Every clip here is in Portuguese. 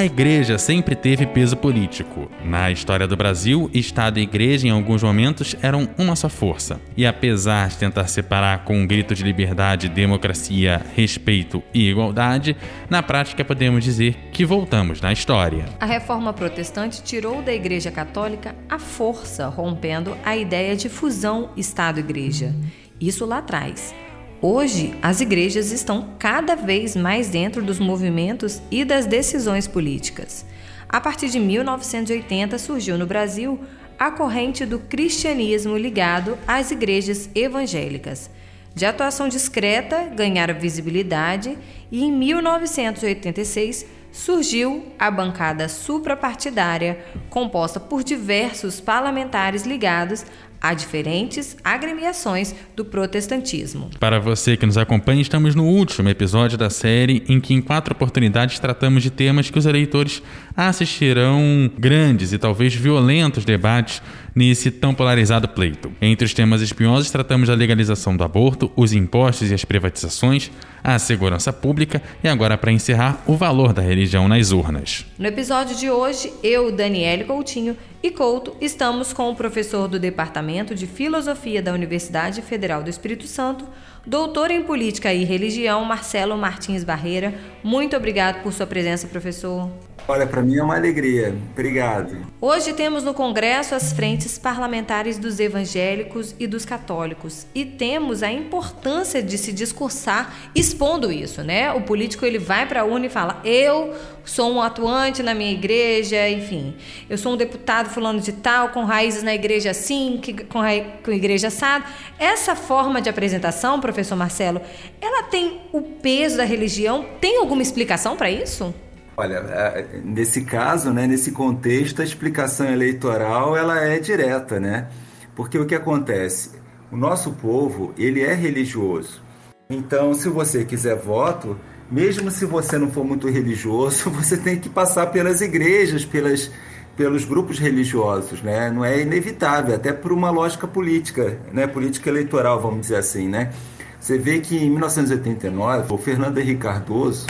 A igreja sempre teve peso político. Na história do Brasil, Estado e igreja em alguns momentos eram uma só força. E apesar de tentar separar com um grito de liberdade, democracia, respeito e igualdade, na prática podemos dizer que voltamos na história. A reforma protestante tirou da Igreja Católica a força, rompendo a ideia de fusão Estado-igreja. Isso lá atrás. Hoje, as igrejas estão cada vez mais dentro dos movimentos e das decisões políticas. A partir de 1980 surgiu no Brasil a corrente do cristianismo ligado às igrejas evangélicas. De atuação discreta, ganharam visibilidade e em 1986 surgiu a bancada suprapartidária, composta por diversos parlamentares ligados a diferentes agremiações do protestantismo. Para você que nos acompanha, estamos no último episódio da série em que em quatro oportunidades tratamos de temas que os eleitores assistirão grandes e talvez violentos debates nesse tão polarizado pleito. Entre os temas espinhosos, tratamos da legalização do aborto, os impostos e as privatizações, a segurança pública e agora, para encerrar, o valor da religião nas urnas. No episódio de hoje, eu, Daniele Coutinho e Couto, estamos com o professor do Departamento de Filosofia da Universidade Federal do Espírito Santo, doutor em Política e Religião, Marcelo Martins Barreira. Muito obrigado por sua presença, professor. Olha, para mim é uma alegria. Obrigado. Hoje temos no Congresso as frentes parlamentares dos evangélicos e dos católicos e temos a importância de se discursar expondo isso, né? O político ele vai para a urna e fala: "Eu sou um atuante na minha igreja, enfim, eu sou um deputado fulano de tal com raízes na igreja assim, que, com, com igreja assado". Essa forma de apresentação, professor Marcelo, ela tem o peso da religião? Tem alguma explicação para isso? Olha, nesse caso, né, nesse contexto, a explicação eleitoral ela é direta, né? Porque o que acontece? O nosso povo, ele é religioso. Então, se você quiser voto, mesmo se você não for muito religioso, você tem que passar pelas igrejas, pelas, pelos grupos religiosos, né? Não é inevitável, até por uma lógica política, né? Política eleitoral, vamos dizer assim, né? Você vê que em 1989, o Fernando Henrique Cardoso,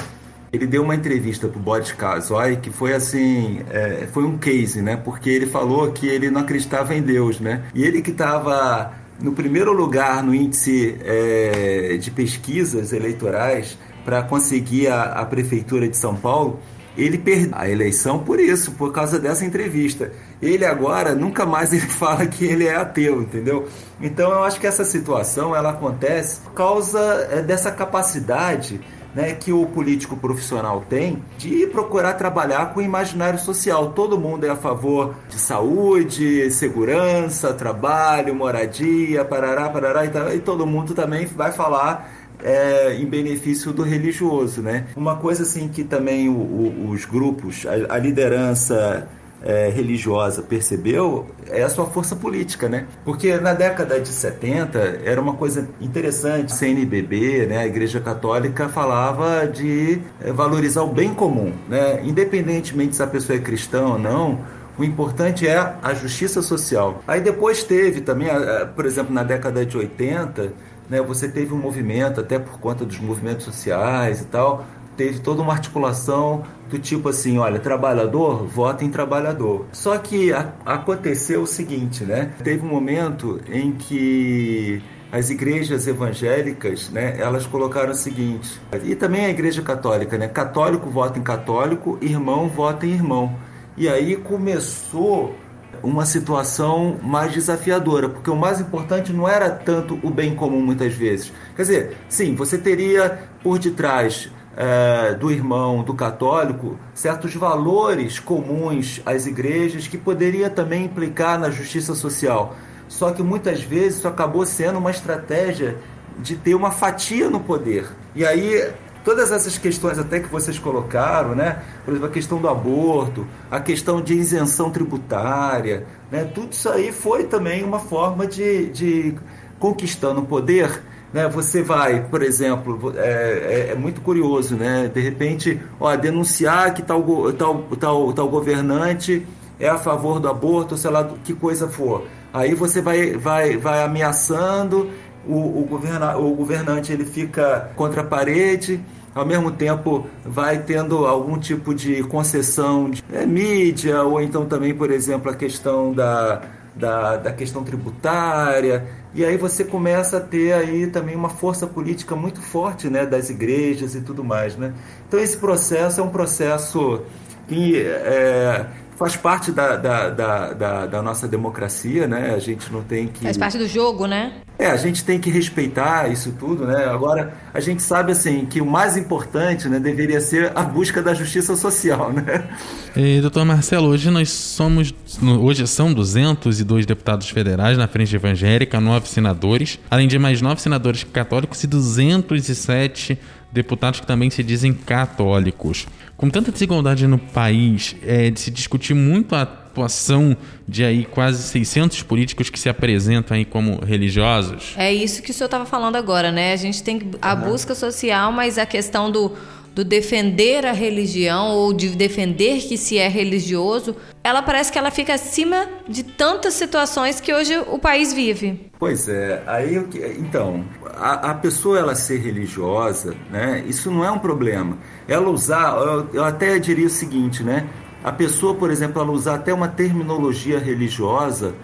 ele deu uma entrevista para o Boris Casoy que foi assim, é, foi um case, né? Porque ele falou que ele não acreditava em Deus, né? E ele que estava no primeiro lugar no índice é, de pesquisas eleitorais para conseguir a, a prefeitura de São Paulo, ele perdeu a eleição por isso, por causa dessa entrevista. Ele agora nunca mais ele fala que ele é ateu, entendeu? Então eu acho que essa situação ela acontece por causa é, dessa capacidade né, que o político profissional tem de procurar trabalhar com o imaginário social. Todo mundo é a favor de saúde, segurança, trabalho, moradia, parará, parará, e, e todo mundo também vai falar é, em benefício do religioso, né? Uma coisa assim que também o, o, os grupos, a, a liderança é, religiosa percebeu é a sua força política, né? Porque na década de 70 era uma coisa interessante, CNBB, né, a Igreja Católica falava de é, valorizar o bem comum, né? Independentemente se a pessoa é cristã ou não, o importante é a justiça social. Aí depois teve também, por exemplo, na década de 80, né, você teve um movimento, até por conta dos movimentos sociais e tal, teve toda uma articulação do tipo assim, olha, trabalhador, vota em trabalhador. Só que a, aconteceu o seguinte, né? Teve um momento em que as igrejas evangélicas, né, elas colocaram o seguinte, e também a igreja católica, né? Católico vota em católico, irmão vota em irmão. E aí começou uma situação mais desafiadora, porque o mais importante não era tanto o bem comum muitas vezes. Quer dizer, sim, você teria por detrás é, do irmão, do católico, certos valores comuns às igrejas que poderia também implicar na justiça social. Só que muitas vezes isso acabou sendo uma estratégia de ter uma fatia no poder. E aí todas essas questões até que vocês colocaram, né? Por exemplo, a questão do aborto, a questão de isenção tributária, né? Tudo isso aí foi também uma forma de, de conquistando o poder né, você vai, por exemplo, é, é, é, muito curioso, né? De repente, ó, denunciar que tal, tal, tal, tal governante é a favor do aborto, sei lá que coisa for. Aí você vai, vai, vai ameaçando, o, o, governa, o governante ele fica contra a parede, ao mesmo tempo vai tendo algum tipo de concessão de é, mídia, ou então também, por exemplo, a questão da, da, da questão tributária, e aí você começa a ter aí também uma força política muito forte né, das igrejas e tudo mais. Né? Então esse processo é um processo que é, faz parte da, da, da, da, da nossa democracia, né? A gente não tem que. Faz parte do jogo, né? É, a gente tem que respeitar isso tudo, né? Agora, a gente sabe, assim, que o mais importante, né, deveria ser a busca da justiça social, né? E, doutor Marcelo, hoje nós somos, hoje são 202 deputados federais na frente evangélica, nove senadores, além de mais nove senadores católicos e 207 deputados que também se dizem católicos. Com tanta desigualdade no país, é de se discutir muito a atuação de aí quase 600 políticos que se apresentam aí como religiosos. É isso que o senhor estava falando agora, né? A gente tem a busca social, mas a questão do do defender a religião ou de defender que se é religioso, ela parece que ela fica acima de tantas situações que hoje o país vive. Pois é, aí então a, a pessoa ela ser religiosa, né? Isso não é um problema. Ela usar, eu, eu até diria o seguinte, né? A pessoa, por exemplo, ela usar até uma terminologia religiosa,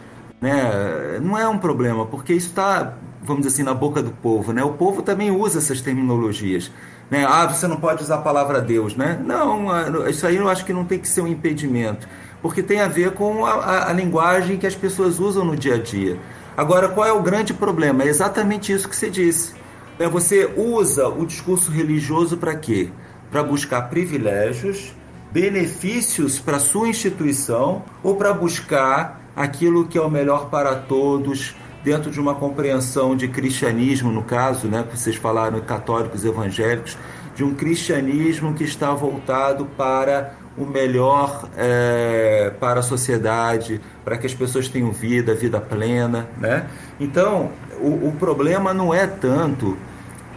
né? Não é um problema, porque isso está, vamos dizer assim, na boca do povo, né? O povo também usa essas terminologias. Né? Ah, você não pode usar a palavra Deus, né? Não, isso aí eu acho que não tem que ser um impedimento, porque tem a ver com a, a, a linguagem que as pessoas usam no dia a dia. Agora, qual é o grande problema? É exatamente isso que você disse. É, você usa o discurso religioso para quê? Para buscar privilégios, benefícios para sua instituição ou para buscar aquilo que é o melhor para todos, dentro de uma compreensão de cristianismo, no caso, né, que vocês falaram, católicos evangélicos, de um cristianismo que está voltado para o melhor é, para a sociedade, para que as pessoas tenham vida, vida plena. Né? Então, o, o problema não é tanto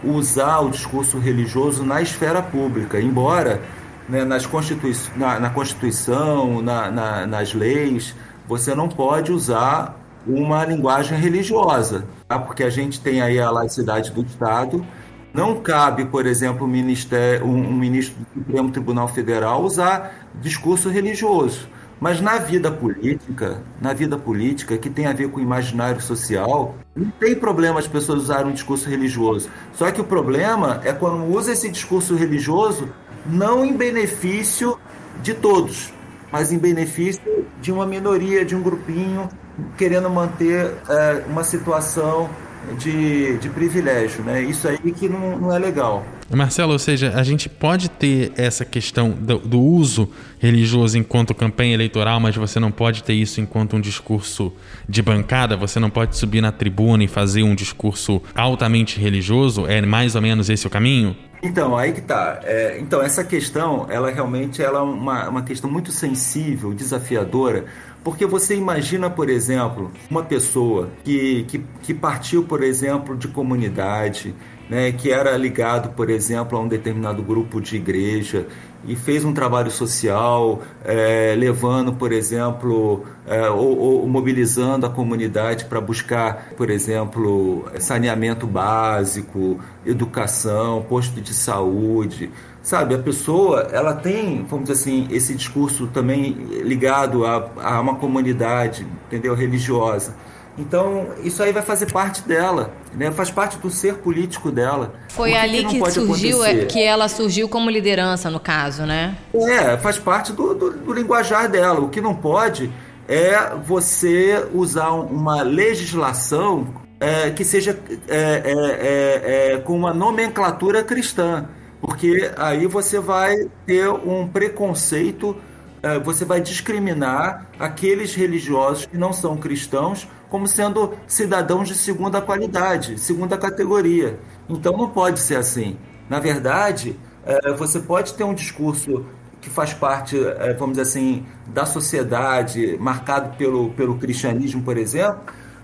usar o discurso religioso na esfera pública, embora né, nas Constitui na, na Constituição, na, na, nas leis, você não pode usar uma linguagem religiosa, tá? porque a gente tem aí a laicidade do Estado. Não cabe, por exemplo, um, ministério, um, ministro do Supremo Tribunal Federal usar discurso religioso. Mas na vida política, na vida política, que tem a ver com o imaginário social, não tem problema as pessoas usarem um discurso religioso. Só que o problema é quando usa esse discurso religioso não em benefício de todos, mas em benefício de uma minoria, de um grupinho, querendo manter é, uma situação de, de privilégio, né? Isso aí que não, não é legal. Marcelo, ou seja, a gente pode ter essa questão do, do, uso religioso enquanto campanha eleitoral, mas você não pode ter isso enquanto um discurso de bancada, você não pode subir na tribuna e fazer um discurso altamente religioso? É mais ou menos esse o caminho? Então, aí que tá. É, então, essa questão, ela realmente ela é uma, uma questão muito sensível, desafiadora, porque você imagina, por exemplo, uma pessoa que, que, que partiu, por exemplo, de comunidade, né, que era ligado, por exemplo, a um determinado grupo de igreja e fez um trabalho social, é, levando, por exemplo, é, ou, ou, mobilizando a comunidade para buscar, por exemplo, saneamento básico, educação, posto de saúde. Sabe, a pessoa, ela tem, vamos dizer assim, esse discurso também ligado a, a uma comunidade, entendeu, religiosa. Então, isso aí vai fazer parte dela, né? faz parte do ser político dela. Foi ali que, que surgiu, é, que ela surgiu como liderança, no caso, né? É, faz parte do, do, do linguajar dela. O que não pode é você usar uma legislação é, que seja é, é, é, é com uma nomenclatura cristã, porque aí você vai ter um preconceito, é, você vai discriminar aqueles religiosos que não são cristãos como sendo cidadãos de segunda qualidade, segunda categoria. Então não pode ser assim. Na verdade, é, você pode ter um discurso que faz parte, é, vamos dizer assim, da sociedade, marcado pelo, pelo cristianismo, por exemplo,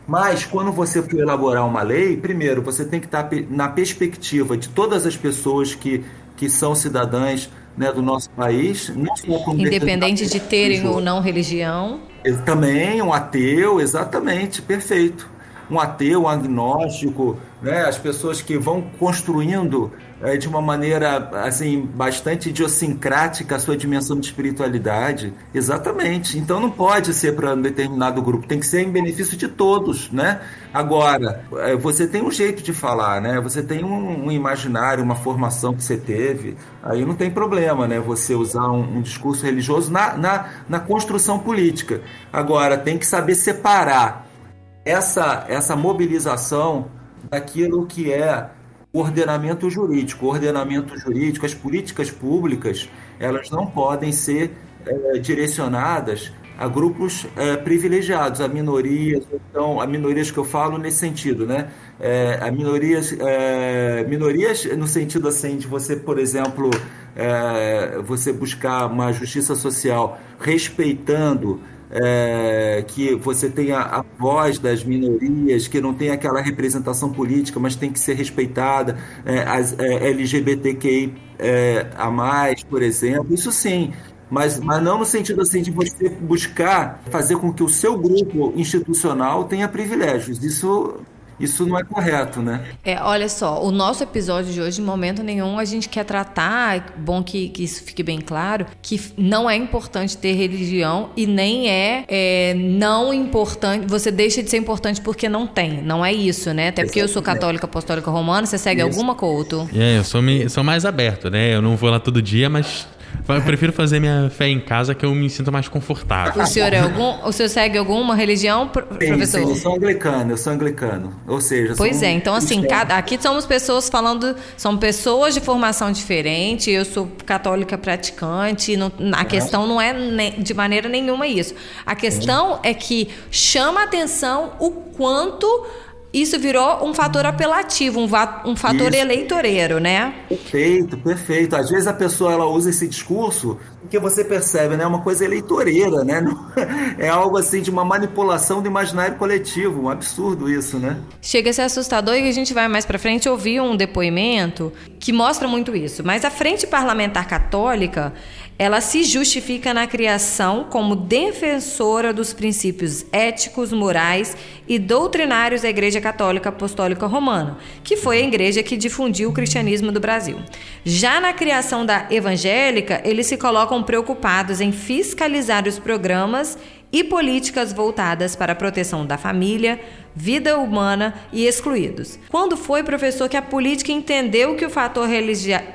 mas quando você for elaborar uma lei, primeiro você tem que estar na perspectiva de todas as pessoas que, que são cidadãs né, do nosso país, não só independente de terem ou não religião. Também um ateu, exatamente, perfeito. Um ateu, um agnóstico, né, as pessoas que vão construindo é, de uma maneira assim bastante idiosincrática a sua dimensão de espiritualidade. Exatamente. Então não pode ser para um determinado grupo, tem que ser em benefício de todos, né? Agora, é, você tem um jeito de falar, né? Você tem um, um imaginário, uma formação que você teve, aí não tem problema, né? Você usar um, um discurso religioso na, na, na construção política. Agora, tem que saber separar essa, essa mobilização daquilo que é ordenamento jurídico. O ordenamento jurídico, as políticas públicas, elas não podem ser é, direcionadas a grupos é, privilegiados, a minorias, então, a minorias que eu falo nesse sentido, né? É, a minorias, é, minorias no sentido assim de você, por exemplo, você buscar uma justiça social respeitando é, que você tenha a voz das minorias, que não tem aquela representação política, mas tem que ser respeitada, é, as é, LGBTQI é, a mais, por exemplo, isso sim. Mas, mas não no sentido assim de você buscar fazer com que o seu grupo institucional tenha privilégios. Isso isso não é correto, né? É, olha só, o nosso episódio de hoje, em momento nenhum, a gente quer tratar, é bom que, que isso fique bem claro, que não é importante ter religião e nem é, é, não importante, você deixa de ser importante porque não tem. Não é isso, né? Até porque eu sou católica apostólica romana, você segue isso. alguma culto? É, eu sou, me, sou mais aberto, né? Eu não vou lá todo dia, mas eu prefiro fazer minha fé em casa que eu me sinto mais confortável. O senhor é algum, o senhor segue alguma religião, professor? Sim, eu sou anglicano, eu sou anglicano. Ou seja, Pois é, então assim, cada, aqui somos pessoas falando, são pessoas de formação diferente, eu sou católica praticante, não, a questão não é de maneira nenhuma isso. A questão é que chama atenção o quanto isso virou um fator apelativo, um, um fator isso. eleitoreiro, né? Perfeito, perfeito. Às vezes a pessoa ela usa esse discurso porque você percebe, né? É uma coisa eleitoreira, né? É algo assim de uma manipulação do imaginário coletivo. Um absurdo isso, né? Chega a ser assustador e a gente vai mais para frente ouvir um depoimento que mostra muito isso. Mas a Frente Parlamentar Católica ela se justifica na criação como defensora dos princípios éticos, morais e doutrinários da Igreja Católica Apostólica Romana, que foi a igreja que difundiu o cristianismo do Brasil. Já na criação da evangélica, eles se colocam preocupados em fiscalizar os programas e políticas voltadas para a proteção da família, vida humana e excluídos. Quando foi, professor, que a política entendeu que o fator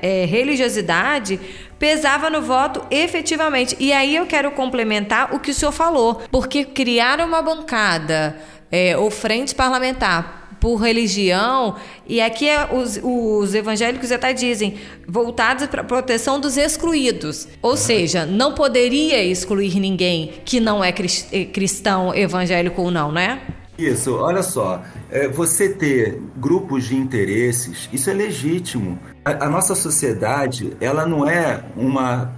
é, religiosidade pesava no voto efetivamente? E aí eu quero complementar o que o senhor falou, porque criar uma bancada é, ou frente parlamentar por religião, e aqui é os, os evangélicos até dizem, voltados para a proteção dos excluídos. Ou seja, não poderia excluir ninguém que não é eh, cristão, evangélico ou não, né? Isso, olha só, é, você ter grupos de interesses, isso é legítimo. A, a, nossa sociedade, ela não é uma,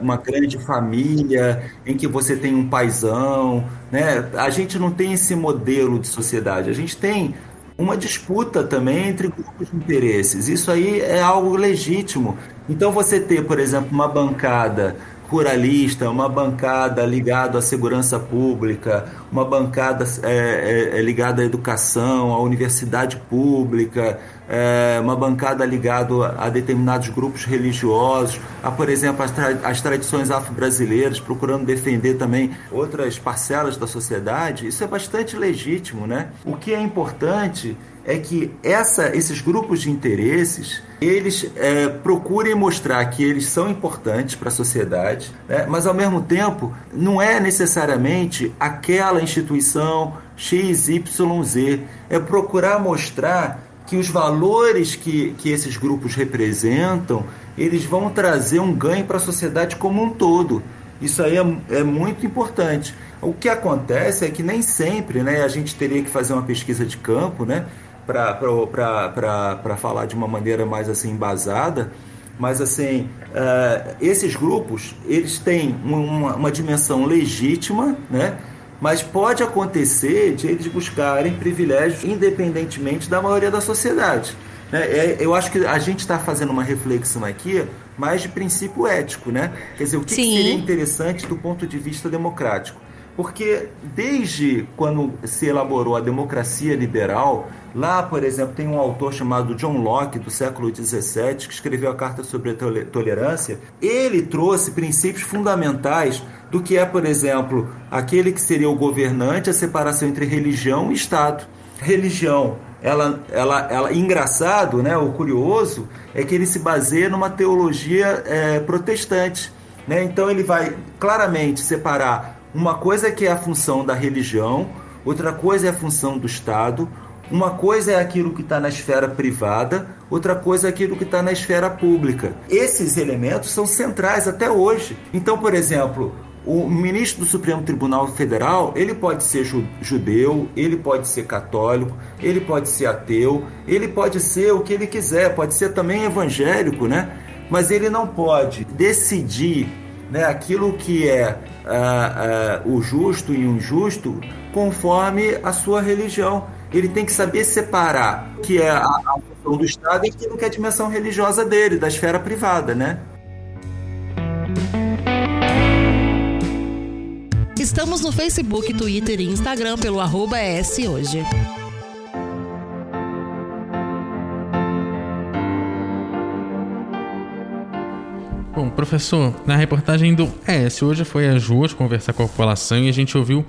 uma grande família em que você tem um paizão, né? A gente não tem esse modelo de sociedade. A gente tem uma disputa também entre grupos de interesses. Isso aí é algo legítimo. Então você ter, por exemplo, uma bancada ruralista, uma bancada ligada à segurança pública, uma bancada é, é, é ligada à educação, à universidade pública, é, uma bancada ligada a determinados grupos religiosos, a, por exemplo, as, tra as tradições afro-brasileiras, procurando defender também outras parcelas da sociedade, isso é bastante legítimo, né? O que é importante é que essa, esses grupos de interesses eles é, procurem mostrar que eles são importantes para a sociedade, né? mas ao mesmo tempo não é necessariamente aquela instituição XYZ, é procurar mostrar que os valores que, que esses grupos representam, eles vão trazer um ganho para a sociedade como um todo. Isso aí é, é muito importante. O que acontece é que nem sempre, né, a gente teria que fazer uma pesquisa de campo, né, para falar de uma maneira mais assim embasada, mas assim uh, esses grupos eles têm uma, uma, dimensão legítima, né? Mas pode acontecer de eles buscarem privilégios independentemente da maioria da sociedade. Né? É, eu acho que a gente está fazendo uma reflexão aqui mas de princípio ético, né? Quer dizer, o que, que seria interessante do ponto de vista democrático? Porque desde quando se elaborou a democracia liberal, lá, por exemplo, tem um autor chamado John Locke, do século XVII, que escreveu a Carta sobre a Tolerância. Ele trouxe princípios fundamentais do que é, por exemplo, aquele que seria o governante, a separação entre religião e Estado. Religião, ela, ela, ela, engraçado, né? O curioso é que ele se baseia numa teologia é, protestante, né? Então ele vai claramente separar uma coisa é que é a função da religião, outra coisa é a função do Estado, uma coisa é aquilo que está na esfera privada, outra coisa é aquilo que está na esfera pública. Esses elementos são centrais até hoje. Então, por exemplo, o ministro do Supremo Tribunal Federal, ele pode ser judeu, ele pode ser católico, ele pode ser ateu, ele pode ser o que ele quiser, pode ser também evangélico, né? Mas ele não pode decidir né, aquilo que é uh, uh, o justo e o injusto conforme a sua religião. Ele tem que saber separar o que é a, a função do Estado e aquilo que é a dimensão religiosa dele, da esfera privada, né? Estamos no Facebook, Twitter e Instagram pelo arroba hoje. Professor, na reportagem do ES, hoje foi às ruas conversar com a população e a gente ouviu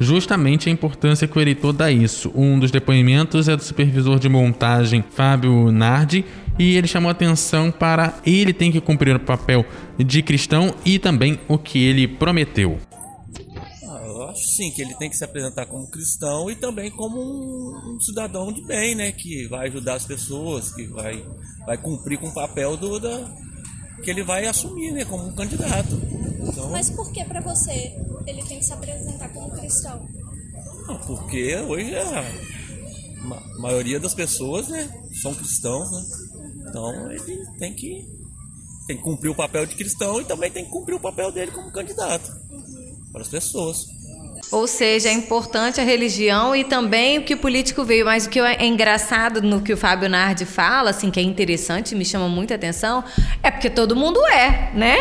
justamente a importância que o eleitor dá isso. Um dos depoimentos é do supervisor de montagem Fábio Nardi e ele chamou atenção para ele tem que cumprir o papel de cristão e também o que ele prometeu. Ah, eu acho sim que ele tem que se apresentar como cristão e também como um, um cidadão de bem, né, que vai ajudar as pessoas, que vai, vai cumprir com o papel do, da, que ele vai assumir, né, como um candidato. Então, Mas por que para você ele tem que se apresentar como cristão? porque hoje a maioria das pessoas, né, são cristãos, né? Então ele tem que tem que cumprir o papel de cristão e também tem que cumprir o papel dele como candidato uhum. para as pessoas. Ou seja, é importante a religião e também o que o político veio. Mas o que é engraçado no que o Fábio Nardi fala, assim, que é interessante, me chama muita atenção, é porque todo mundo é, né?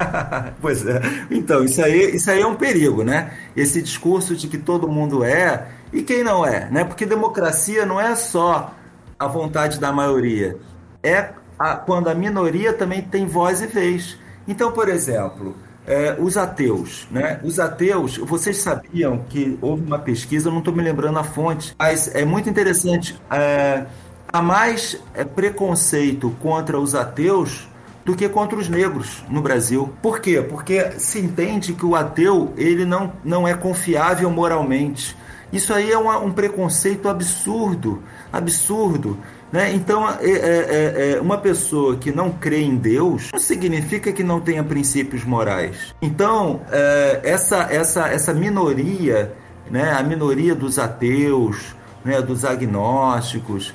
pois é. Então, isso aí, isso aí é um perigo, né? Esse discurso de que todo mundo é e quem não é, né? Porque democracia não é só a vontade da maioria, é a, quando a minoria também tem voz e vez. Então, por exemplo, é, os ateus, né? Os ateus, vocês sabiam que houve uma pesquisa, não estou me lembrando a fonte, mas é muito interessante. É, há mais é, preconceito contra os ateus do que contra os negros no Brasil. Por quê? Porque se entende que o ateu ele não, não é confiável moralmente. Isso aí é uma, um preconceito absurdo, absurdo. Né? Então, é, é, é, é, uma pessoa que não crê em Deus não significa que não tenha princípios morais. Então, é, essa, essa, essa minoria, né? a minoria dos ateus, né? dos agnósticos,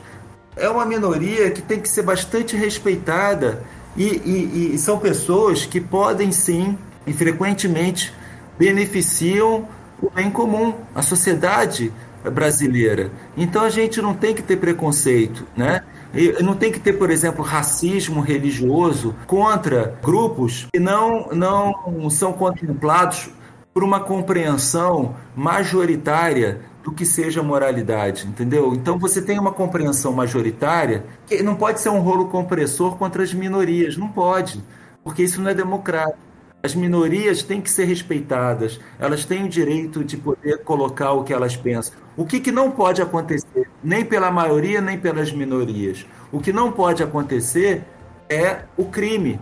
é uma minoria que tem que ser bastante respeitada e, e, e são pessoas que podem sim e frequentemente beneficiam o bem comum, a sociedade brasileira. Então a gente não tem que ter preconceito, né? E não tem que ter, por exemplo, racismo religioso contra grupos que não, não são contemplados por uma compreensão majoritária do que seja moralidade, entendeu? Então você tem uma compreensão majoritária que não pode ser um rolo compressor contra as minorias, não pode, porque isso não é democrático. As minorias têm que ser respeitadas, elas têm o direito de poder colocar o que elas pensam. O que, que não pode acontecer, nem pela maioria, nem pelas minorias? O que não pode acontecer é o crime.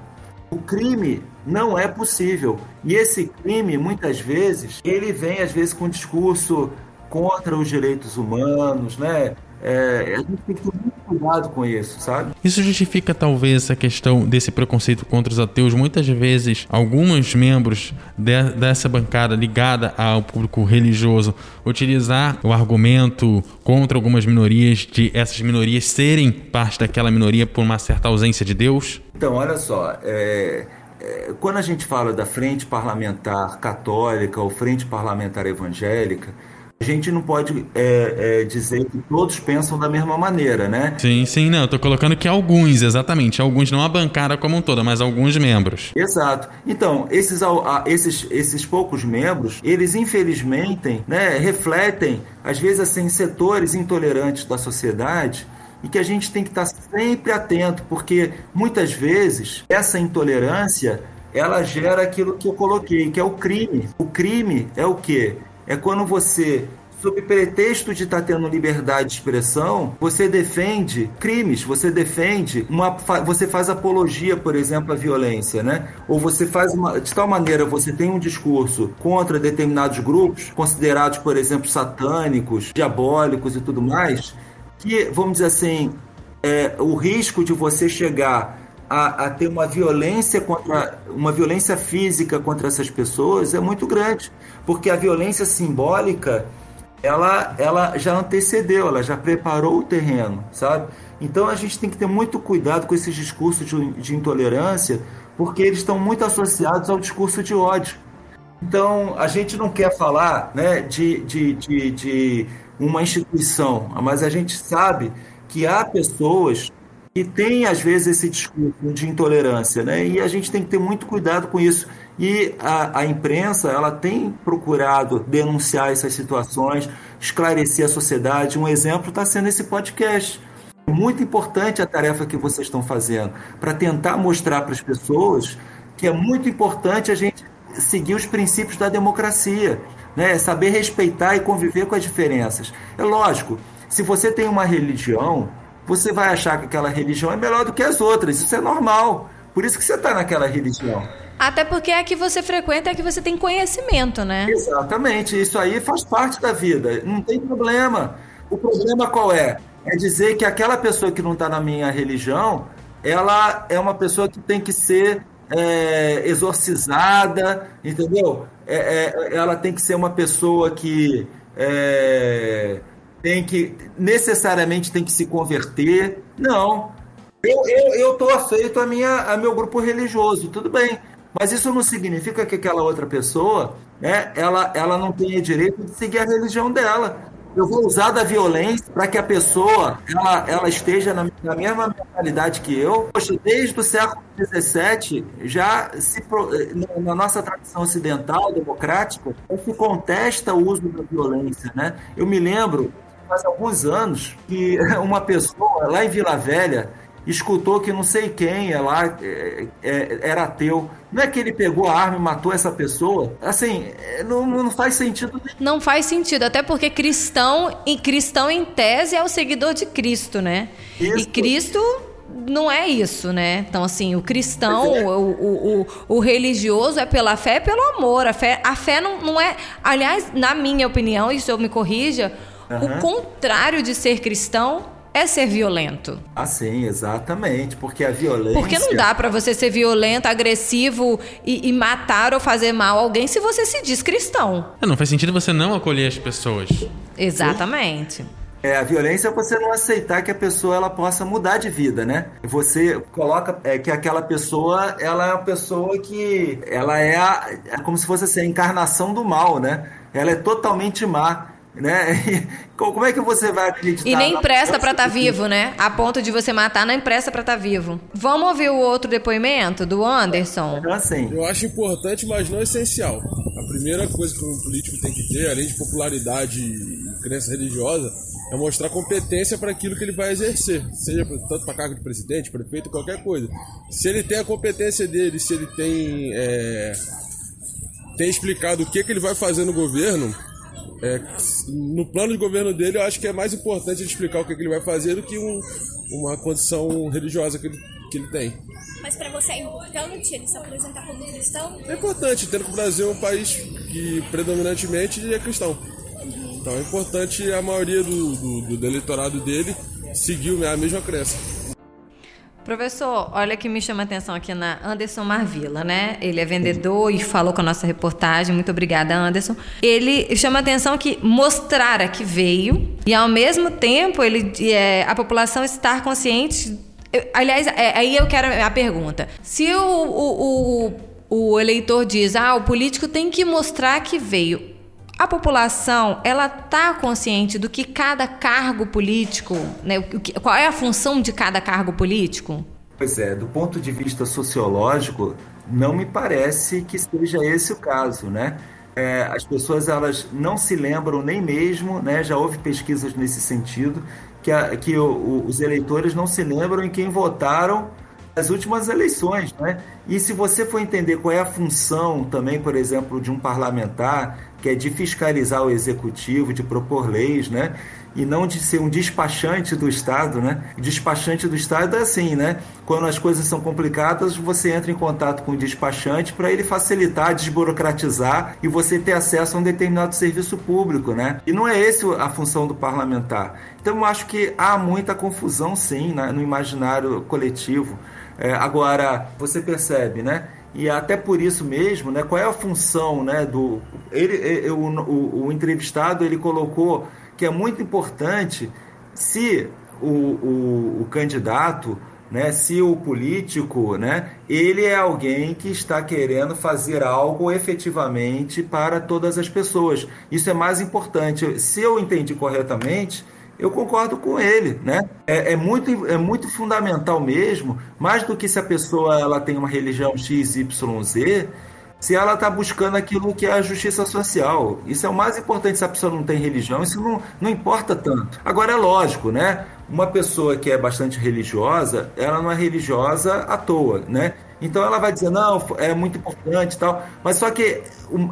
O crime não é possível. E esse crime, muitas vezes, ele vem, às vezes, com discurso contra os direitos humanos, né? É, a gente tem que ter muito cuidado com isso, sabe? Isso justifica talvez essa questão desse preconceito contra os ateus. Muitas vezes, alguns membros de, dessa bancada ligada ao público religioso utilizar o argumento contra algumas minorias de essas minorias serem parte daquela minoria por uma certa ausência de Deus. Então, olha só, é, é, quando a gente fala da frente parlamentar católica ou frente parlamentar evangélica a gente não pode é, é, dizer que todos pensam da mesma maneira, né? Sim, sim, não. Eu tô colocando que alguns, exatamente. Alguns, não a bancada como um todo, mas alguns membros. Exato. Então, esses, esses, esses poucos membros, eles infelizmente né, refletem, às vezes, assim, setores intolerantes da sociedade e que a gente tem que estar sempre atento, porque muitas vezes essa intolerância ela gera aquilo que eu coloquei, que é o crime. O crime é o quê? É quando você sob pretexto de estar tá tendo liberdade de expressão, você defende crimes, você defende uma, você faz apologia, por exemplo, à violência, né? Ou você faz uma, de tal maneira você tem um discurso contra determinados grupos considerados, por exemplo, satânicos, diabólicos e tudo mais, que vamos dizer assim, é, o risco de você chegar a, a, ter uma violência contra uma violência física contra essas pessoas é muito grande, porque a violência simbólica ela, ela já antecedeu, ela já preparou o terreno, sabe? Então a gente tem que ter muito cuidado com esses discursos de, de intolerância, porque eles estão muito associados ao discurso de ódio. Então a gente não quer falar né, de, de, de, de uma instituição, mas a gente sabe que há pessoas que tem às vezes esse discurso de intolerância, né? E a gente tem que ter muito cuidado com isso. E a, a imprensa ela tem procurado denunciar essas situações, esclarecer a sociedade. Um exemplo está sendo esse podcast. Muito importante a tarefa que vocês estão fazendo para tentar mostrar para as pessoas que é muito importante a gente seguir os princípios da democracia, né? Saber respeitar e conviver com as diferenças. É lógico, se você tem uma religião você vai achar que aquela religião é melhor do que as outras. Isso é normal. Por isso que você está naquela religião. Até porque é a que você frequenta é a que você tem conhecimento, né? Exatamente. Isso aí faz parte da vida. Não tem problema. O problema qual é? É dizer que aquela pessoa que não está na minha religião, ela é uma pessoa que tem que ser é, exorcizada, entendeu? É, é, ela tem que ser uma pessoa que é, tem que necessariamente tem que se converter. Não. Eu eu eu tô afeito a minha a meu grupo religioso, tudo bem. Mas isso não significa que aquela outra pessoa, né, ela ela não tenha direito de seguir a religião dela. Eu vou usar da violência para que a pessoa ela, ela esteja na, na, mesma mentalidade que eu. Poxa, desde o século XVII, já se, na nossa tradição ocidental, democrática, se contesta o uso da violência. Né? Eu me lembro faz alguns anos que uma pessoa lá em Vila Velha escutou que não sei quem é lá é, é, era ateu. Não é que ele pegou a arma e matou essa pessoa? Assim, é, não, não faz sentido. Não faz sentido, até porque cristão, e cristão em tese é o seguidor de Cristo, né? Isso. E Cristo não é isso, né? Então, assim, o cristão, é. o, o, o, o, religioso é pela fé e pelo amor. A fé, a fé não, não é. Aliás, na minha opinião, e se eu me corrija, Uhum. O contrário de ser cristão é ser violento. Ah, sim, exatamente. Porque a violência. Porque não dá para você ser violento, agressivo e, e, matar ou fazer mal a alguém se você se diz cristão. É, não faz sentido você não acolher as pessoas. Exatamente. Sim. É, a violência é você não aceitar que a pessoa ela possa mudar de vida, né? Você coloca é, que aquela pessoa ela é uma pessoa que ela é, a, é como se fosse assim, a encarnação do mal, né? Ela é totalmente má né? Como é que você vai acreditar? E nem presta para estar tá vivo, né? A ponto de você matar, não empresta para estar tá vivo. Vamos ouvir o outro depoimento do Anderson? Então, assim. Eu acho importante, mas não essencial. A primeira coisa que um político tem que ter, além de popularidade e crença religiosa, é mostrar competência para aquilo que ele vai exercer, seja tanto para cargo de presidente, prefeito, qualquer coisa. Se ele tem a competência dele, se ele tem é, tem explicado o que, que ele vai fazer no governo, é, no plano de governo dele, eu acho que é mais importante ele explicar o que, que ele vai fazer do que um, uma condição religiosa que ele, que ele tem. Mas para você é importante ele se apresentar como cristão? É importante, tendo que o Brasil é um país que predominantemente é cristão. Então é importante a maioria do, do, do eleitorado dele seguir a mesma crença. Professor, olha que me chama a atenção aqui na Anderson Marvila, né? Ele é vendedor e falou com a nossa reportagem. Muito obrigada, Anderson. Ele chama a atenção que mostrar que veio e ao mesmo tempo ele é, a população estar consciente. Eu, aliás, é, aí eu quero a pergunta: se o, o, o, o eleitor diz, ah, o político tem que mostrar que veio, a população ela está consciente do que cada cargo político, né, qual é a função de cada cargo político? Pois é, do ponto de vista sociológico, não me parece que seja esse o caso, né? É, as pessoas elas não se lembram nem mesmo, né? Já houve pesquisas nesse sentido que, a, que o, o, os eleitores não se lembram em quem votaram nas últimas eleições, né? E se você for entender qual é a função também, por exemplo, de um parlamentar, que é de fiscalizar o executivo, de propor leis, né? E não de ser um despachante do Estado, né? Despachante do Estado é assim, né? Quando as coisas são complicadas, você entra em contato com o despachante para ele facilitar, desburocratizar e você ter acesso a um determinado serviço público, né? E não é esse a função do parlamentar. Então, eu acho que há muita confusão, sim, né? no imaginário coletivo. É, agora, você percebe, né? E até por isso mesmo, né, qual é a função né, do. Ele, o, o, o entrevistado ele colocou que é muito importante se o, o, o, candidato, né, se o político, né, ele é alguém que está querendo fazer algo efetivamente para todas as pessoas. Isso é mais importante. Se eu entendi corretamente, eu concordo com ele, né? É, é, muito, é muito fundamental mesmo, mais do que se a pessoa ela tem uma religião X, Y, Z, se ela está buscando aquilo que é a justiça social. Isso é o mais importante se a pessoa não tem religião, isso não, não importa tanto. Agora é lógico, né? Uma pessoa que é bastante religiosa, ela não é religiosa à toa, né? Então ela vai dizer, não, é muito importante e tal. Mas só que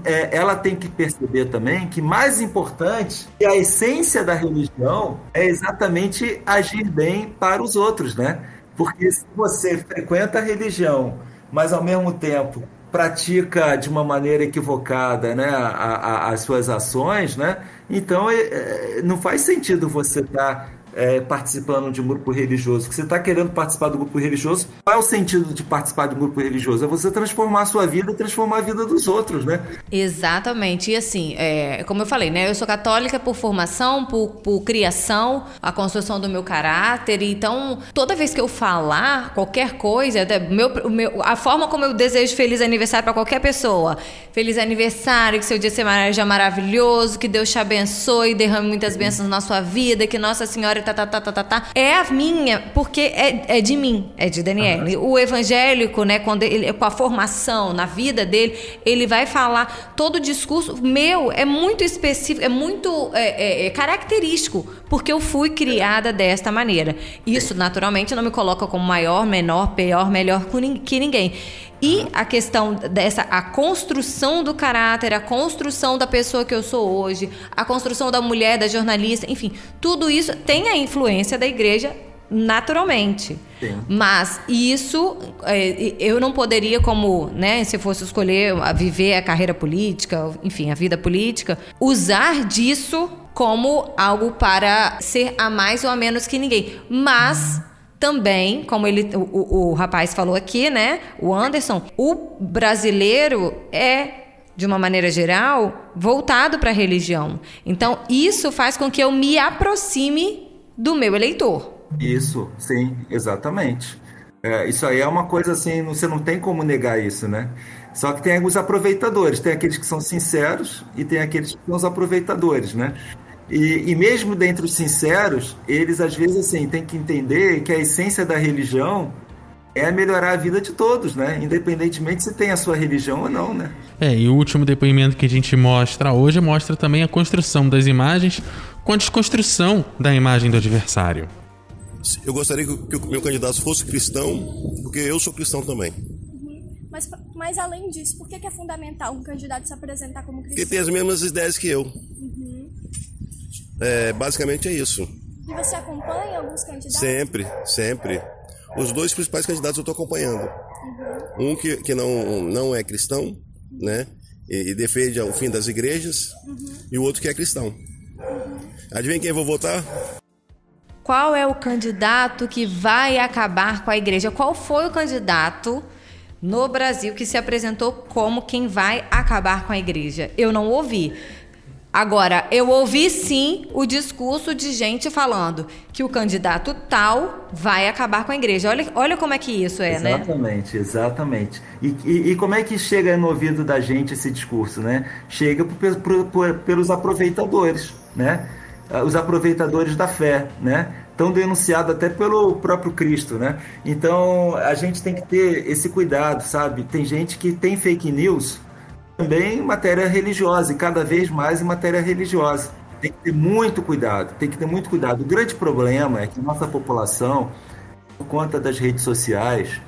é, ela tem que perceber também que mais importante e a essência da religião é exatamente agir bem para os outros, né? Porque se você frequenta a religião, mas ao mesmo tempo pratica de uma maneira equivocada né, a, a, as suas ações, né? Então é, é não faz sentido você estar tá é, participando de um grupo religioso, que você está querendo participar do grupo religioso, qual é o sentido de participar de um grupo religioso? É você transformar a sua vida e transformar a vida dos outros, né? Exatamente. E assim, é, como eu falei, né? Eu sou católica por formação, por, por criação, a construção do meu caráter. Então, toda vez que eu falar qualquer coisa, meu, meu, a forma como eu desejo feliz aniversário para qualquer pessoa. Feliz aniversário, que seu dia seja maravilhoso, que Deus te abençoe, derrame muitas bênçãos na sua vida, que Nossa Senhora tá, tá, tá, tá, tá, tá, é a minha, porque é, é de mim, é de Daniel. Uhum. O evangélico, né, quando ele, com a formação na vida dele, ele vai falar todo o discurso meu é muito específico, é muito é, é, é característico, porque eu fui criada desta maneira. Isso, naturalmente, não me coloca como maior, menor, pior, melhor que ninguém. E a questão dessa a construção do caráter, a construção da pessoa que eu sou hoje, a construção da mulher, da jornalista, enfim, tudo isso tem a influência da igreja naturalmente. Sim. Mas isso é, eu não poderia, como, né, se fosse escolher viver a carreira política, enfim, a vida política, usar disso como algo para ser a mais ou a menos que ninguém. Mas também, como ele, o, o, rapaz falou aqui, né? O Anderson, o brasileiro é de uma maneira geral, voltado para a religião. Então, isso faz com que eu me aproxime do meu eleitor. Isso, sim, exatamente. É, isso aí é uma coisa assim, você não tem como negar isso, né? Só que tem alguns aproveitadores, tem aqueles que são sinceros e tem aqueles que são os aproveitadores, né? E, e, mesmo dentre os sinceros, eles às vezes assim têm que entender que a essência da religião é melhorar a vida de todos, né? Independentemente se tem a sua religião ou não, né? É, e o último depoimento que a gente mostra hoje mostra também a construção das imagens com a desconstrução da imagem do adversário. Eu gostaria que o meu candidato fosse cristão, porque eu sou cristão também. Mas, mas além disso, por que é fundamental um candidato se apresentar como cristão? Porque tem as mesmas ideias que eu. Uhum. É, basicamente é isso. E você acompanha alguns candidatos? Sempre, sempre. Os dois principais candidatos eu estou acompanhando. Uhum. Um que, que não, não é cristão, né? E, e defende o fim das igrejas. Uhum. E o outro que é cristão. Uhum. Adivinha quem eu vou votar? Qual é o candidato que vai acabar com a igreja? Qual foi o candidato no Brasil que se apresentou como quem vai acabar com a igreja? Eu não ouvi. Agora, eu ouvi sim o discurso de gente falando que o candidato tal vai acabar com a igreja. Olha, olha como é que isso é, exatamente, né? Exatamente, exatamente. E, e, como é que chega no ouvido da gente esse discurso, né? Chega por, por, por, pelos aproveitadores, né? Os aproveitadores da fé, né? Tão denunciado até pelo próprio Cristo, né? Então a gente tem que ter esse cuidado, sabe? Tem gente que tem fake news também em matéria religiosa e cada vez mais em matéria religiosa. Tem que ter muito cuidado, tem que ter muito cuidado. O grande problema é que nossa população, por conta das redes sociais,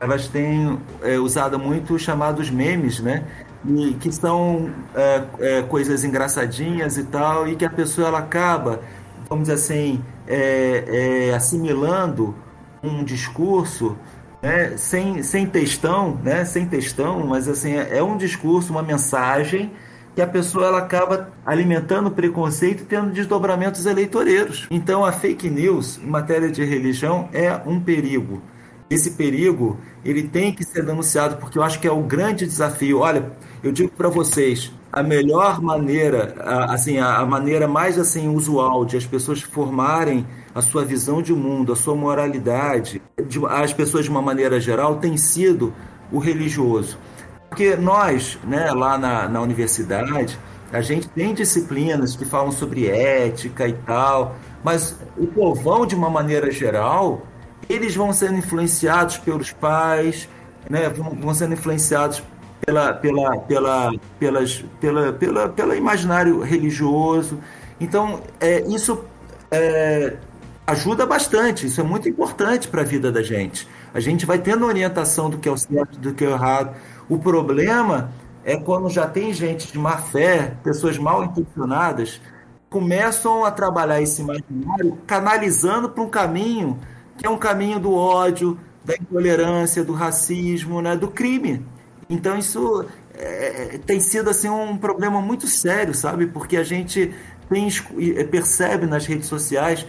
elas têm é, usado muito os chamados memes, né? E que são é, é, coisas engraçadinhas e tal, e que a pessoa ela acaba, vamos dizer assim, é, é, assimilando um discurso né, sem, sem textão, né, sem textão, mas assim, é, é um discurso, uma mensagem que a pessoa ela acaba alimentando preconceito e tendo desdobramentos eleitoreiros. Então a fake news em matéria de religião é um perigo. Esse perigo ele tem que ser denunciado porque eu acho que é o grande desafio. Olha, eu digo para vocês, a melhor maneira, assim, a maneira mais assim usual de as pessoas formarem a sua visão de mundo, a sua moralidade, de, as pessoas de uma maneira geral, tem sido o religioso. Porque nós, né, lá na, na universidade, a gente tem disciplinas que falam sobre ética e tal, mas o povão, de uma maneira geral, eles vão sendo influenciados pelos pais, né, vão, vão sendo influenciados pela, pela, pela, pelas, pela, pela, pela imaginário religioso. Então, é, isso é, ajuda bastante, isso é muito importante para a vida da gente. A gente vai tendo orientação do que é o certo, do que é o errado. O problema é quando já tem gente de má fé, pessoas mal intencionadas, começam a trabalhar esse imaginário canalizando para um caminho que é um caminho do ódio, da intolerância, do racismo, né, do crime. Então isso é, tem sido assim um problema muito sério, sabe? Porque a gente tem, percebe nas redes sociais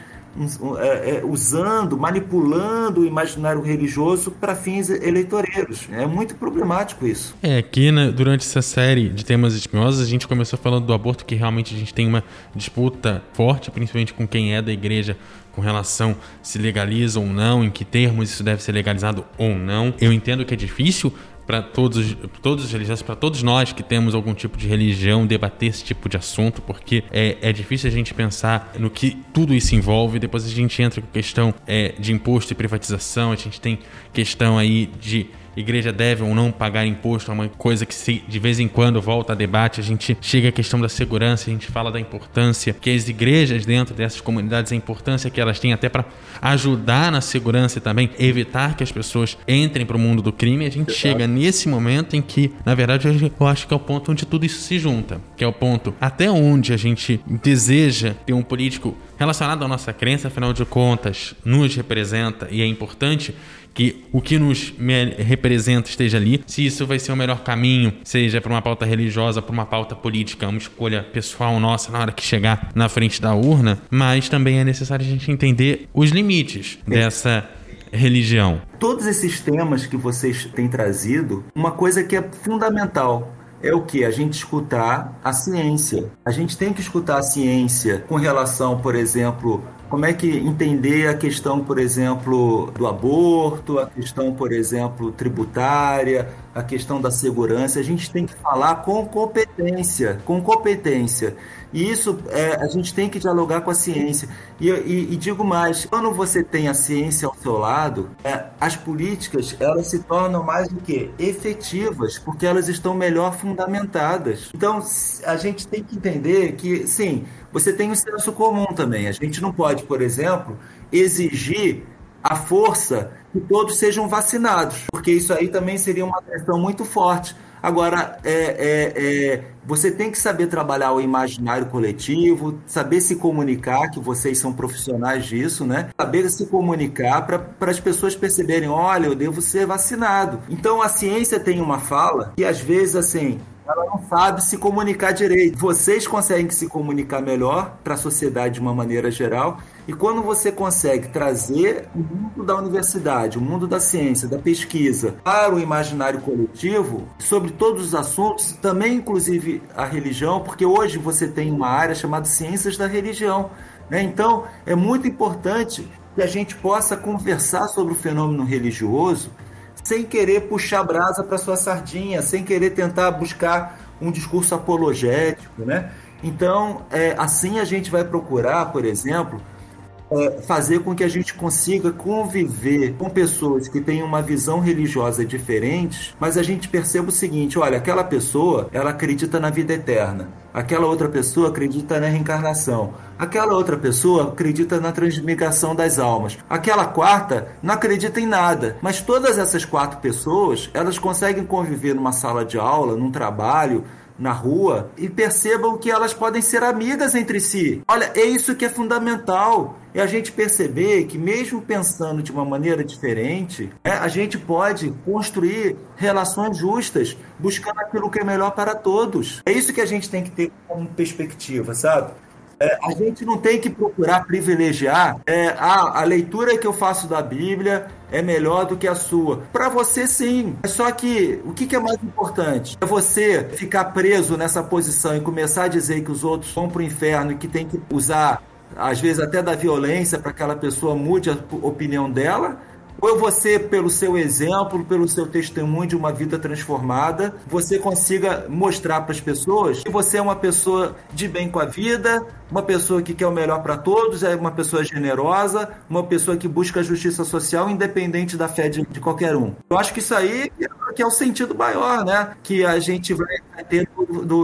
é, é, usando, manipulando o imaginário religioso para fins eleitoreiros. É muito problemático isso. É, aqui né, durante essa série de temas espinhosos, a gente começou falando do aborto, que realmente a gente tem uma disputa forte, principalmente com quem é da igreja, com relação se legaliza ou não, em que termos isso deve ser legalizado ou não. Eu entendo que é difícil para todos, todos os religiosos, para todos nós que temos algum tipo de religião, debater esse tipo de assunto, porque é, é difícil a gente pensar no que tudo isso envolve. Depois a gente entra com questão é, de imposto e privatização, a gente tem questão aí de igreja deve ou não pagar imposto, é uma coisa que se, de vez em quando volta a debate. A gente chega à questão da segurança, a gente fala da importância que as igrejas dentro dessas comunidades, a importância que elas têm até para ajudar na segurança e também evitar que as pessoas entrem para o mundo do crime. A gente Exato. chega nesse momento em que, na verdade, eu acho que é o ponto onde tudo isso se junta, que é o ponto até onde a gente deseja ter um político relacionado à nossa crença, afinal de contas, nos representa e é importante que o que nos representa esteja ali. Se isso vai ser o melhor caminho, seja para uma pauta religiosa, para uma pauta política, uma escolha pessoal nossa na hora que chegar na frente da urna, mas também é necessário a gente entender os limites dessa religião. Todos esses temas que vocês têm trazido, uma coisa que é fundamental é o que? A gente escutar a ciência. A gente tem que escutar a ciência com relação, por exemplo, como é que entender a questão, por exemplo, do aborto, a questão, por exemplo, tributária, a questão da segurança. A gente tem que falar com competência, com competência. E isso é, a gente tem que dialogar com a ciência. E, e, e, digo mais, quando você tem a ciência ao seu lado, é, as políticas elas se tornam mais do que efetivas, porque elas estão melhor fundamentadas. Então a gente tem que entender que, sim, você tem o senso comum também. A gente não pode, por exemplo, exigir a força que todos sejam vacinados, porque isso aí também seria uma questão muito forte. Agora, é, é, é, você tem que saber trabalhar o imaginário coletivo, saber se comunicar, que vocês são profissionais disso, né? Saber se comunicar para as pessoas perceberem: olha, eu devo ser vacinado. Então, a ciência tem uma fala que às vezes, assim, ela não sabe se comunicar direito. Vocês conseguem se comunicar melhor para a sociedade de uma maneira geral. E quando você consegue trazer o mundo da universidade, o mundo da ciência, da pesquisa para o imaginário coletivo, sobre todos os assuntos, também inclusive a religião, porque hoje você tem uma área chamada ciências da religião. Né? Então, é muito importante que a gente possa conversar sobre o fenômeno religioso sem querer puxar brasa para sua sardinha, sem querer tentar buscar um discurso apologético, né? Então, é, assim a gente vai procurar, por exemplo, é, fazer com que a gente consiga conviver com pessoas que têm uma visão religiosa diferente, mas a gente perceba o seguinte: olha, aquela pessoa ela acredita na vida eterna, aquela outra pessoa acredita na reencarnação, aquela outra pessoa acredita na transmigração das almas, aquela quarta não acredita em nada. Mas todas essas quatro pessoas elas conseguem conviver numa sala de aula, num trabalho na rua e percebam que elas podem ser amigas entre si. Olha, é isso que é fundamental. É a gente perceber que, mesmo pensando de uma maneira diferente, é, a gente pode construir relações justas, buscando aquilo que é melhor para todos. É isso que a gente tem que ter como perspectiva, sabe? É, a gente não tem que procurar privilegiar é, a, a leitura que eu faço da Bíblia é melhor do que a sua. Para você, sim. Só que o que, que é mais importante? É você ficar preso nessa posição e começar a dizer que os outros vão para o inferno e que tem que usar, às vezes, até da violência para que aquela pessoa mude a opinião dela ou você, pelo seu exemplo, pelo seu testemunho de uma vida transformada, você consiga mostrar para as pessoas que você é uma pessoa de bem com a vida, uma pessoa que quer o melhor para todos, é uma pessoa generosa, uma pessoa que busca a justiça social independente da fé de, de qualquer um. Eu acho que isso aí é, que é o sentido maior, né? Que a gente vai ter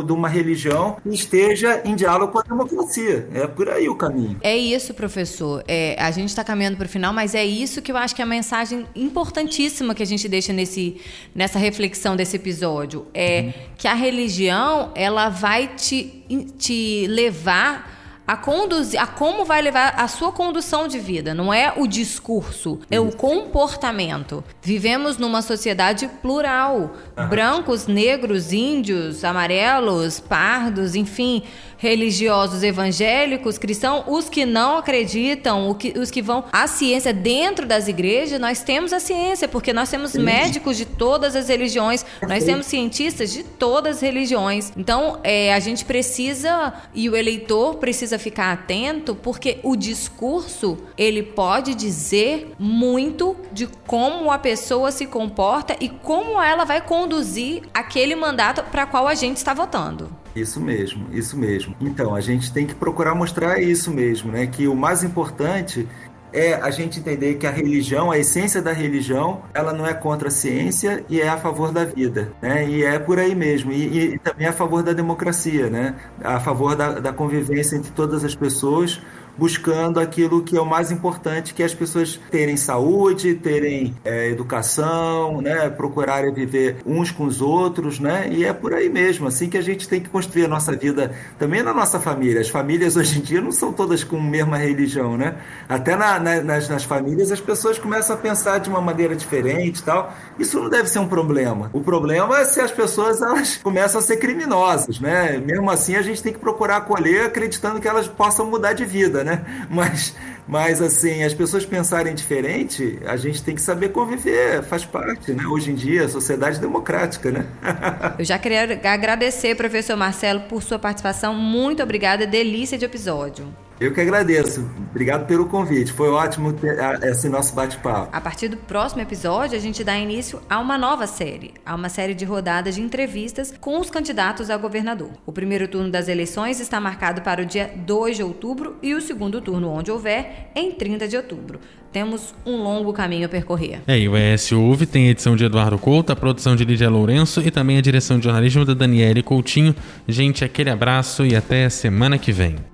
de uma religião que esteja em diálogo com a democracia. É por aí o caminho. É isso, professor. É, a gente está caminhando para o final, mas é isso que eu acho que é a mensagem importantíssima que a gente deixa nesse, nessa reflexão desse episódio. É uhum. que a religião ela vai te, te levar a conduzir, a como vai levar a sua condução de vida. Não é o discurso, é o comportamento. Vivemos numa sociedade plural, brancos, negros, índios, amarelos, pardos, enfim religiosos evangélicos, cristãos, os que não acreditam, os que vão à ciência dentro das igrejas, nós temos a ciência, porque nós temos médicos de todas as religiões, nós temos cientistas de todas as religiões. Então, é, a gente precisa, e o eleitor precisa ficar atento, porque o discurso, ele pode dizer muito de como a pessoa se comporta e como ela vai conduzir aquele mandato para qual a gente está votando. Isso mesmo, isso mesmo. Então, a gente tem que procurar mostrar isso mesmo, né? Que o mais importante é a gente entender que a religião, a essência da religião, ela não é contra a ciência e é a favor da vida, né? E é por aí mesmo. E, e também é a favor da democracia, né? A favor da, da convivência entre todas as pessoas, buscando aquilo que é o mais importante, que é as pessoas terem saúde, terem é, educação, né, procurarem viver uns com os outros, né, e é por aí mesmo, assim que a gente tem que construir a nossa vida, também na nossa família. As famílias hoje em dia não são todas com a mesma religião, né? Até na, na, nas, nas famílias as pessoas começam a pensar de uma maneira diferente tal. Isso não deve ser um problema. O problema é se as pessoas elas começam a ser criminosas, né? Mesmo assim a gente tem que procurar acolher acreditando que elas possam mudar de vida né? Mas, mas assim, as pessoas pensarem diferente, a gente tem que saber conviver, faz parte, né? Hoje em dia, sociedade democrática, né? Eu já queria agradecer, professor Marcelo, por sua participação. Muito obrigada, delícia de episódio. Eu que agradeço. Obrigado pelo convite. Foi ótimo ter esse nosso bate-papo. A partir do próximo episódio, a gente dá início a uma nova série, a uma série de rodadas de entrevistas com os candidatos a governador. O primeiro turno das eleições está marcado para o dia 2 de outubro e o segundo turno, onde houver, em 30 de outubro. Temos um longo caminho a percorrer. É, e o ES Ouve tem a edição de Eduardo Couto, a produção de Lídia Lourenço e também a direção de jornalismo da Daniele Coutinho. Gente, aquele abraço e até semana que vem.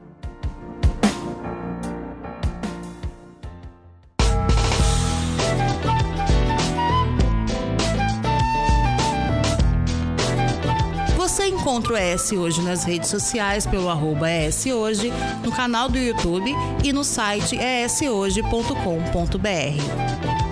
Encontra o ES Hoje nas redes sociais pelo arroba Hoje, no canal do YouTube e no site eshoje.com.br.